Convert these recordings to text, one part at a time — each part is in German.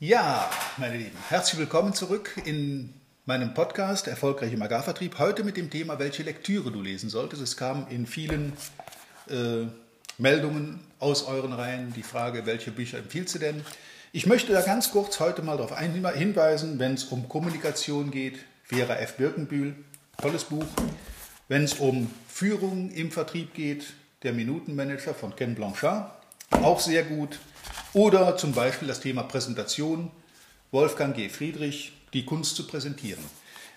Ja, meine Lieben, herzlich willkommen zurück in meinem Podcast Erfolgreich im Agrarvertrieb. Heute mit dem Thema, welche Lektüre du lesen solltest. Es kam in vielen äh, Meldungen aus euren Reihen die Frage, welche Bücher empfiehlst du denn? Ich möchte da ganz kurz heute mal darauf hinweisen, wenn es um Kommunikation geht, Vera F. Birkenbühl, tolles Buch. Wenn es um Führung im Vertrieb geht, der Minutenmanager von Ken Blanchard, auch sehr gut. Oder zum Beispiel das Thema Präsentation, Wolfgang G. Friedrich, die Kunst zu präsentieren.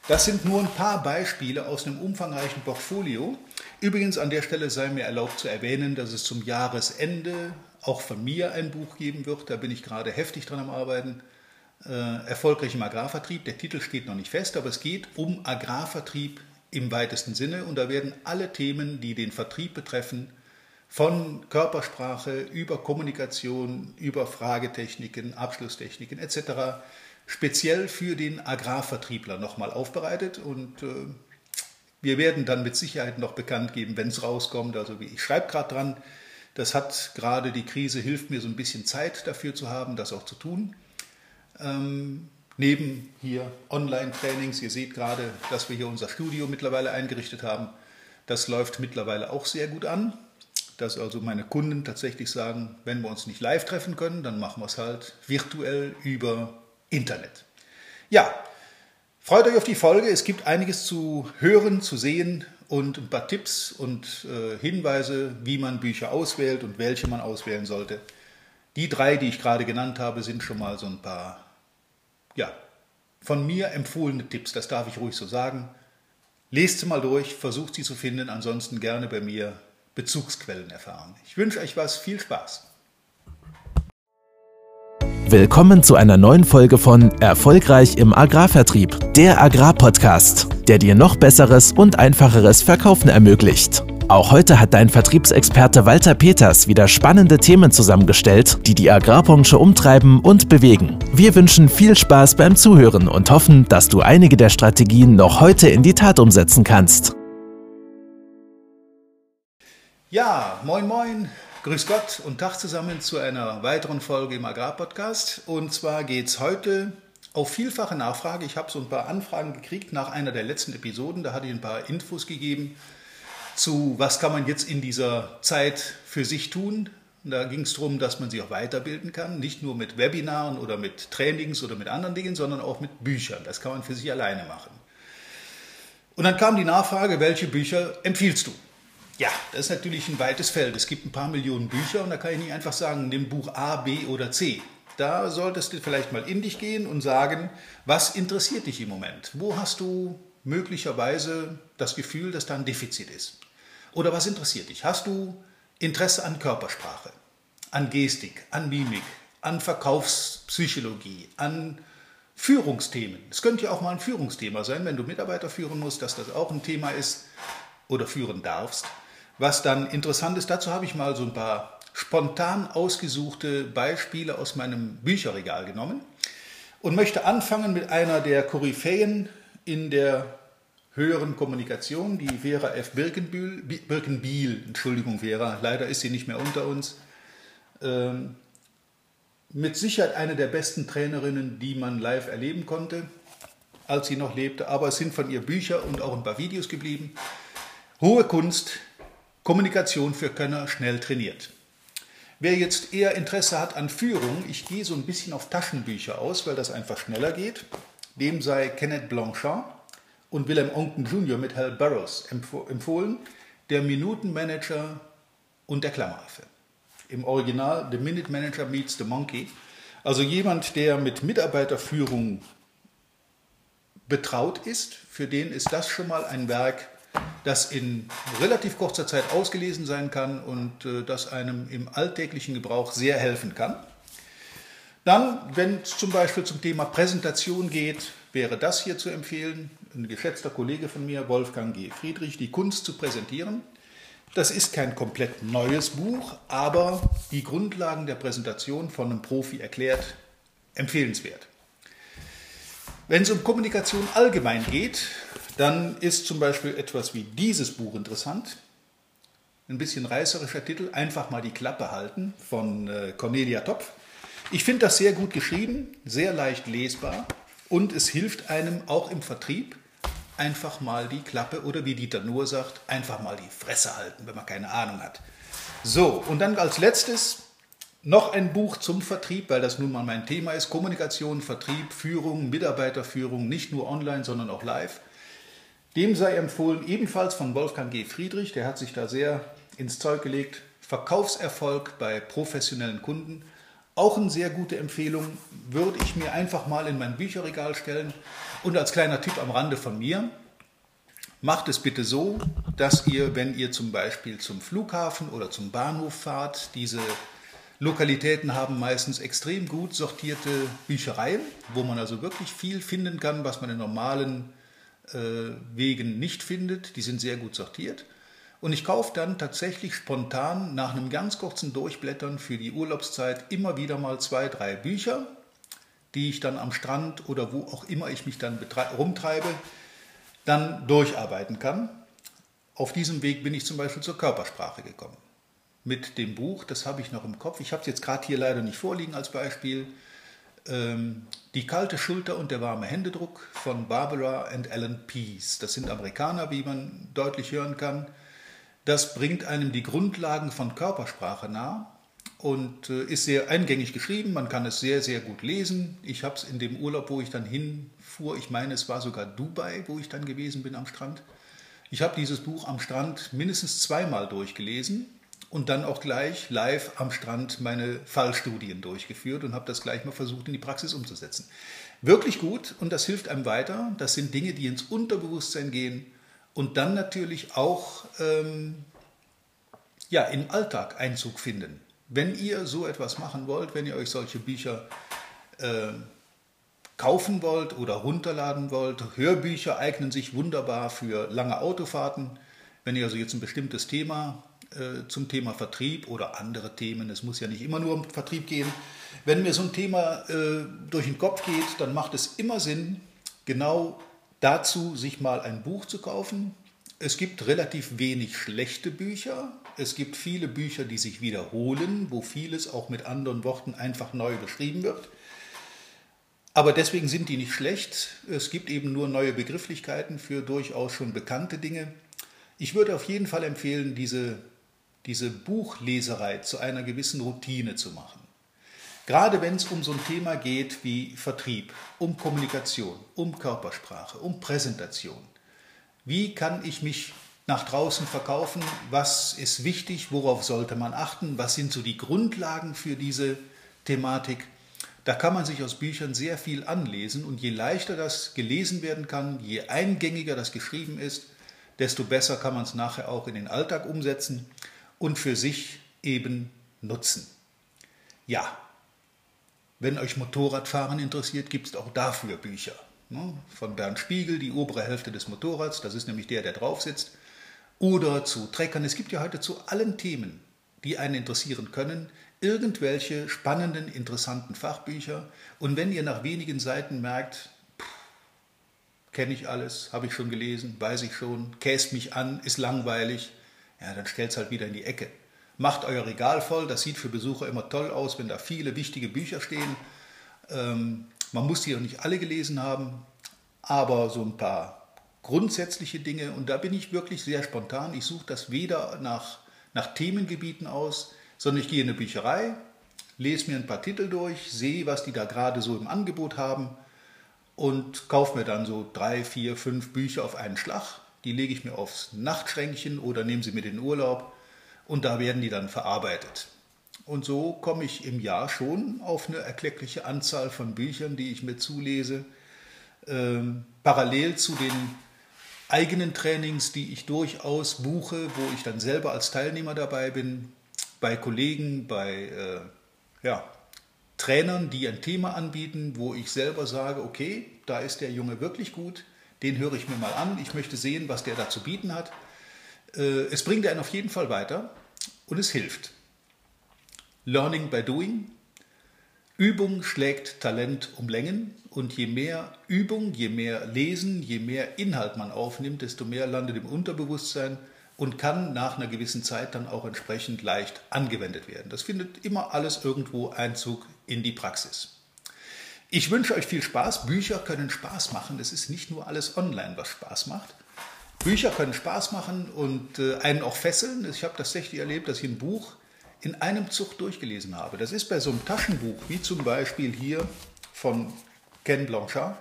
Das sind nur ein paar Beispiele aus einem umfangreichen Portfolio. Übrigens an der Stelle sei mir erlaubt zu erwähnen, dass es zum Jahresende auch von mir ein Buch geben wird. Da bin ich gerade heftig dran am Arbeiten. Äh, erfolgreich im Agrarvertrieb. Der Titel steht noch nicht fest, aber es geht um Agrarvertrieb im weitesten Sinne. Und da werden alle Themen, die den Vertrieb betreffen, von Körpersprache über Kommunikation, über Fragetechniken, Abschlusstechniken etc. speziell für den Agrarvertriebler nochmal aufbereitet und äh, wir werden dann mit Sicherheit noch bekannt geben, wenn es rauskommt. Also ich schreibe gerade dran, das hat gerade die Krise, hilft mir so ein bisschen Zeit dafür zu haben, das auch zu tun. Ähm, neben hier Online-Trainings, ihr seht gerade, dass wir hier unser Studio mittlerweile eingerichtet haben. Das läuft mittlerweile auch sehr gut an dass also meine Kunden tatsächlich sagen, wenn wir uns nicht live treffen können, dann machen wir es halt virtuell über Internet. Ja, freut euch auf die Folge. Es gibt einiges zu hören, zu sehen und ein paar Tipps und äh, Hinweise, wie man Bücher auswählt und welche man auswählen sollte. Die drei, die ich gerade genannt habe, sind schon mal so ein paar, ja, von mir empfohlene Tipps. Das darf ich ruhig so sagen. Lest sie mal durch, versucht sie zu finden, ansonsten gerne bei mir Bezugsquellen erfahren. Ich wünsche euch was, viel Spaß. Willkommen zu einer neuen Folge von Erfolgreich im Agrarvertrieb, der Agrarpodcast, der dir noch besseres und einfacheres Verkaufen ermöglicht. Auch heute hat dein Vertriebsexperte Walter Peters wieder spannende Themen zusammengestellt, die die Agrarbranche umtreiben und bewegen. Wir wünschen viel Spaß beim Zuhören und hoffen, dass du einige der Strategien noch heute in die Tat umsetzen kannst. Ja, moin moin, grüß Gott und Tag zusammen zu einer weiteren Folge im Agrarpodcast. Und zwar geht es heute auf vielfache Nachfrage. Ich habe so ein paar Anfragen gekriegt nach einer der letzten Episoden. Da hatte ich ein paar Infos gegeben zu, was kann man jetzt in dieser Zeit für sich tun. Da ging es darum, dass man sich auch weiterbilden kann, nicht nur mit Webinaren oder mit Trainings oder mit anderen Dingen, sondern auch mit Büchern. Das kann man für sich alleine machen. Und dann kam die Nachfrage, welche Bücher empfiehlst du? Ja, das ist natürlich ein weites Feld. Es gibt ein paar Millionen Bücher und da kann ich nicht einfach sagen, nimm Buch A, B oder C. Da solltest du vielleicht mal in dich gehen und sagen, was interessiert dich im Moment? Wo hast du möglicherweise das Gefühl, dass da ein Defizit ist? Oder was interessiert dich? Hast du Interesse an Körpersprache, an Gestik, an Mimik, an Verkaufspsychologie, an Führungsthemen? Es könnte ja auch mal ein Führungsthema sein, wenn du Mitarbeiter führen musst, dass das auch ein Thema ist oder führen darfst. Was dann interessant ist, dazu habe ich mal so ein paar spontan ausgesuchte Beispiele aus meinem Bücherregal genommen und möchte anfangen mit einer der Koryphäen in der höheren Kommunikation, die Vera F. Birkenbühl, Birkenbiel, Entschuldigung Vera, leider ist sie nicht mehr unter uns. Ähm, mit Sicherheit eine der besten Trainerinnen, die man live erleben konnte, als sie noch lebte, aber es sind von ihr Bücher und auch ein paar Videos geblieben. Hohe Kunst, Kommunikation für Könner schnell trainiert. Wer jetzt eher Interesse hat an Führung, ich gehe so ein bisschen auf Taschenbücher aus, weil das einfach schneller geht, dem sei Kenneth Blanchard und Willem Onken Jr. mit Hal Burroughs empfohlen, der Minutenmanager und der Klammeraffe. Im Original The Minute Manager Meets the Monkey. Also jemand, der mit Mitarbeiterführung betraut ist, für den ist das schon mal ein Werk, das in relativ kurzer Zeit ausgelesen sein kann und äh, das einem im alltäglichen Gebrauch sehr helfen kann. Dann, wenn es zum Beispiel zum Thema Präsentation geht, wäre das hier zu empfehlen. Ein geschätzter Kollege von mir, Wolfgang G. Friedrich, die Kunst zu präsentieren. Das ist kein komplett neues Buch, aber die Grundlagen der Präsentation von einem Profi erklärt, empfehlenswert. Wenn es um Kommunikation allgemein geht, dann ist zum Beispiel etwas wie dieses Buch interessant. Ein bisschen reißerischer Titel, einfach mal die Klappe halten von äh, Cornelia Topf. Ich finde das sehr gut geschrieben, sehr leicht lesbar und es hilft einem auch im Vertrieb einfach mal die Klappe oder wie Dieter Nuhr sagt, einfach mal die Fresse halten, wenn man keine Ahnung hat. So, und dann als letztes noch ein Buch zum Vertrieb, weil das nun mal mein Thema ist. Kommunikation, Vertrieb, Führung, Mitarbeiterführung, nicht nur online, sondern auch live. Dem sei empfohlen, ebenfalls von Wolfgang G. Friedrich, der hat sich da sehr ins Zeug gelegt. Verkaufserfolg bei professionellen Kunden. Auch eine sehr gute Empfehlung, würde ich mir einfach mal in mein Bücherregal stellen. Und als kleiner Tipp am Rande von mir, macht es bitte so, dass ihr, wenn ihr zum Beispiel zum Flughafen oder zum Bahnhof fahrt, diese Lokalitäten haben meistens extrem gut sortierte Büchereien, wo man also wirklich viel finden kann, was man in normalen Wegen nicht findet. Die sind sehr gut sortiert. Und ich kaufe dann tatsächlich spontan nach einem ganz kurzen Durchblättern für die Urlaubszeit immer wieder mal zwei, drei Bücher, die ich dann am Strand oder wo auch immer ich mich dann rumtreibe, dann durcharbeiten kann. Auf diesem Weg bin ich zum Beispiel zur Körpersprache gekommen. Mit dem Buch, das habe ich noch im Kopf, ich habe es jetzt gerade hier leider nicht vorliegen als Beispiel, ähm, Die kalte Schulter und der warme Händedruck von Barbara und Alan Pease. Das sind Amerikaner, wie man deutlich hören kann. Das bringt einem die Grundlagen von Körpersprache nahe und äh, ist sehr eingängig geschrieben. Man kann es sehr, sehr gut lesen. Ich habe es in dem Urlaub, wo ich dann hinfuhr, ich meine, es war sogar Dubai, wo ich dann gewesen bin am Strand. Ich habe dieses Buch am Strand mindestens zweimal durchgelesen und dann auch gleich live am Strand meine Fallstudien durchgeführt und habe das gleich mal versucht in die Praxis umzusetzen. Wirklich gut und das hilft einem weiter. Das sind Dinge, die ins Unterbewusstsein gehen und dann natürlich auch ähm, ja, im Alltag Einzug finden. Wenn ihr so etwas machen wollt, wenn ihr euch solche Bücher äh, kaufen wollt oder runterladen wollt, Hörbücher eignen sich wunderbar für lange Autofahrten. Wenn ihr also jetzt ein bestimmtes Thema zum Thema Vertrieb oder andere Themen, es muss ja nicht immer nur um Vertrieb gehen, wenn mir so ein Thema äh, durch den Kopf geht, dann macht es immer Sinn, genau dazu sich mal ein Buch zu kaufen. Es gibt relativ wenig schlechte Bücher. Es gibt viele Bücher, die sich wiederholen, wo vieles auch mit anderen Worten einfach neu beschrieben wird. Aber deswegen sind die nicht schlecht. Es gibt eben nur neue Begrifflichkeiten für durchaus schon bekannte Dinge. Ich würde auf jeden Fall empfehlen, diese, diese Buchleserei zu einer gewissen Routine zu machen. Gerade wenn es um so ein Thema geht wie Vertrieb, um Kommunikation, um Körpersprache, um Präsentation. Wie kann ich mich nach draußen verkaufen? Was ist wichtig? Worauf sollte man achten? Was sind so die Grundlagen für diese Thematik? Da kann man sich aus Büchern sehr viel anlesen und je leichter das gelesen werden kann, je eingängiger das geschrieben ist, desto besser kann man es nachher auch in den Alltag umsetzen und für sich eben nutzen. Ja, wenn euch Motorradfahren interessiert, gibt es auch dafür Bücher. Ne? Von Bernd Spiegel, die obere Hälfte des Motorrads, das ist nämlich der, der drauf sitzt. Oder zu Treckern. Es gibt ja heute zu allen Themen, die einen interessieren können, irgendwelche spannenden, interessanten Fachbücher. Und wenn ihr nach wenigen Seiten merkt, kenne ich alles, habe ich schon gelesen, weiß ich schon, käst mich an, ist langweilig, ja, dann stellt es halt wieder in die Ecke. Macht euer Regal voll, das sieht für Besucher immer toll aus, wenn da viele wichtige Bücher stehen. Ähm, man muss die auch nicht alle gelesen haben, aber so ein paar grundsätzliche Dinge. Und da bin ich wirklich sehr spontan. Ich suche das weder nach, nach Themengebieten aus, sondern ich gehe in eine Bücherei, lese mir ein paar Titel durch, sehe, was die da gerade so im Angebot haben und kaufe mir dann so drei, vier, fünf Bücher auf einen Schlag. Die lege ich mir aufs Nachtschränkchen oder nehme sie mit in den Urlaub und da werden die dann verarbeitet. Und so komme ich im Jahr schon auf eine erkleckliche Anzahl von Büchern, die ich mir zulese, ähm, parallel zu den eigenen Trainings, die ich durchaus buche, wo ich dann selber als Teilnehmer dabei bin, bei Kollegen, bei äh, ja, Trainern, die ein Thema anbieten, wo ich selber sage, okay, da ist der Junge wirklich gut, den höre ich mir mal an, ich möchte sehen, was der da zu bieten hat. Äh, es bringt einen auf jeden Fall weiter und es hilft. Learning by Doing. Übung schlägt Talent um Längen und je mehr Übung, je mehr Lesen, je mehr Inhalt man aufnimmt, desto mehr landet im Unterbewusstsein und kann nach einer gewissen Zeit dann auch entsprechend leicht angewendet werden. Das findet immer alles irgendwo Einzug in die Praxis. Ich wünsche euch viel Spaß. Bücher können Spaß machen. Es ist nicht nur alles online, was Spaß macht. Bücher können Spaß machen und äh, einen auch fesseln. Ich habe tatsächlich erlebt, dass ich ein Buch in einem Zug durchgelesen habe. Das ist bei so einem Taschenbuch, wie zum Beispiel hier von Ken Blanchard.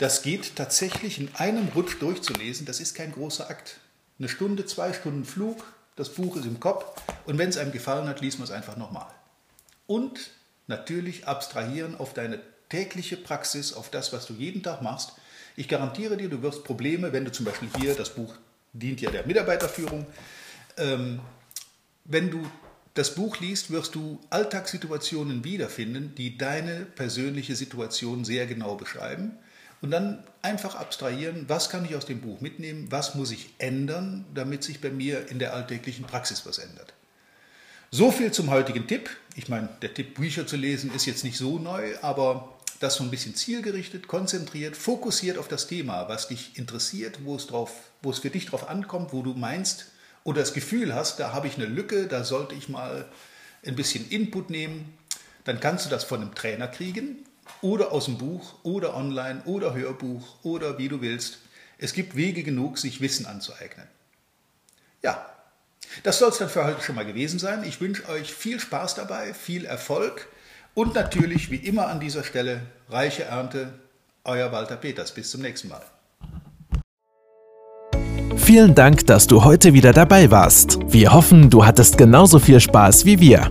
Das geht tatsächlich in einem Rutsch durchzulesen. Das ist kein großer Akt. Eine Stunde, zwei Stunden Flug, das Buch ist im Kopf und wenn es einem gefallen hat, liest man es einfach nochmal. Und natürlich abstrahieren auf deine tägliche Praxis, auf das, was du jeden Tag machst. Ich garantiere dir, du wirst Probleme, wenn du zum Beispiel hier, das Buch dient ja der Mitarbeiterführung, ähm, wenn du das Buch liest, wirst du Alltagssituationen wiederfinden, die deine persönliche Situation sehr genau beschreiben. Und dann einfach abstrahieren, was kann ich aus dem Buch mitnehmen, was muss ich ändern, damit sich bei mir in der alltäglichen Praxis was ändert. So viel zum heutigen Tipp. Ich meine, der Tipp, Bücher zu lesen, ist jetzt nicht so neu, aber das so ein bisschen zielgerichtet, konzentriert, fokussiert auf das Thema, was dich interessiert, wo es, drauf, wo es für dich drauf ankommt, wo du meinst oder das Gefühl hast, da habe ich eine Lücke, da sollte ich mal ein bisschen Input nehmen, dann kannst du das von einem Trainer kriegen oder aus dem Buch oder online oder Hörbuch oder wie du willst. Es gibt Wege genug, sich Wissen anzueignen. Ja, das soll es dann für heute schon mal gewesen sein. Ich wünsche euch viel Spaß dabei, viel Erfolg und natürlich, wie immer an dieser Stelle, reiche Ernte. Euer Walter Peters. Bis zum nächsten Mal. Vielen Dank, dass du heute wieder dabei warst. Wir hoffen, du hattest genauso viel Spaß wie wir.